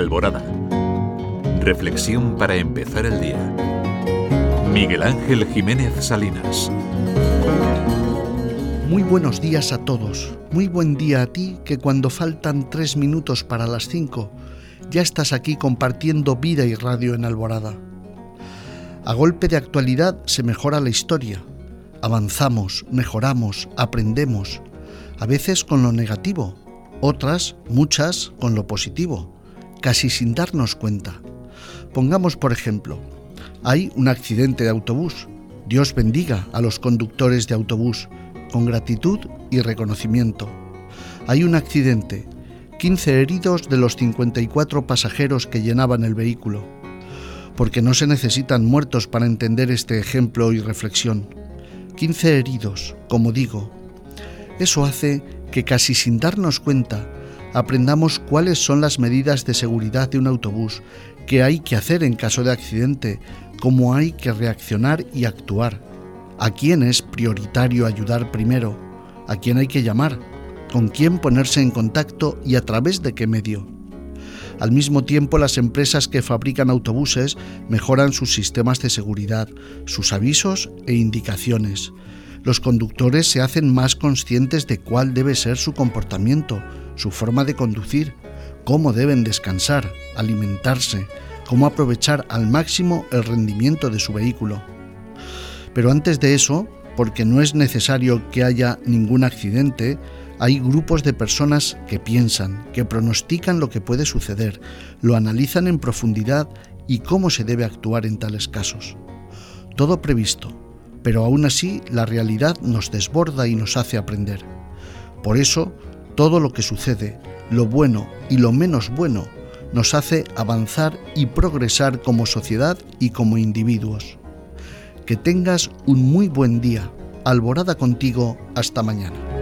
Alborada. Reflexión para empezar el día. Miguel Ángel Jiménez Salinas. Muy buenos días a todos. Muy buen día a ti que cuando faltan tres minutos para las cinco ya estás aquí compartiendo vida y radio en Alborada. A golpe de actualidad se mejora la historia. Avanzamos, mejoramos, aprendemos, a veces con lo negativo, otras, muchas, con lo positivo, casi sin darnos cuenta. Pongamos por ejemplo, hay un accidente de autobús. Dios bendiga a los conductores de autobús con gratitud y reconocimiento. Hay un accidente, 15 heridos de los 54 pasajeros que llenaban el vehículo. Porque no se necesitan muertos para entender este ejemplo y reflexión. 15 heridos, como digo. Eso hace que casi sin darnos cuenta aprendamos cuáles son las medidas de seguridad de un autobús, qué hay que hacer en caso de accidente, cómo hay que reaccionar y actuar, a quién es prioritario ayudar primero, a quién hay que llamar, con quién ponerse en contacto y a través de qué medio. Al mismo tiempo, las empresas que fabrican autobuses mejoran sus sistemas de seguridad, sus avisos e indicaciones, los conductores se hacen más conscientes de cuál debe ser su comportamiento, su forma de conducir, cómo deben descansar, alimentarse, cómo aprovechar al máximo el rendimiento de su vehículo. Pero antes de eso, porque no es necesario que haya ningún accidente, hay grupos de personas que piensan, que pronostican lo que puede suceder, lo analizan en profundidad y cómo se debe actuar en tales casos. Todo previsto, pero aún así la realidad nos desborda y nos hace aprender. Por eso, todo lo que sucede, lo bueno y lo menos bueno, nos hace avanzar y progresar como sociedad y como individuos. Que tengas un muy buen día. Alborada contigo. Hasta mañana.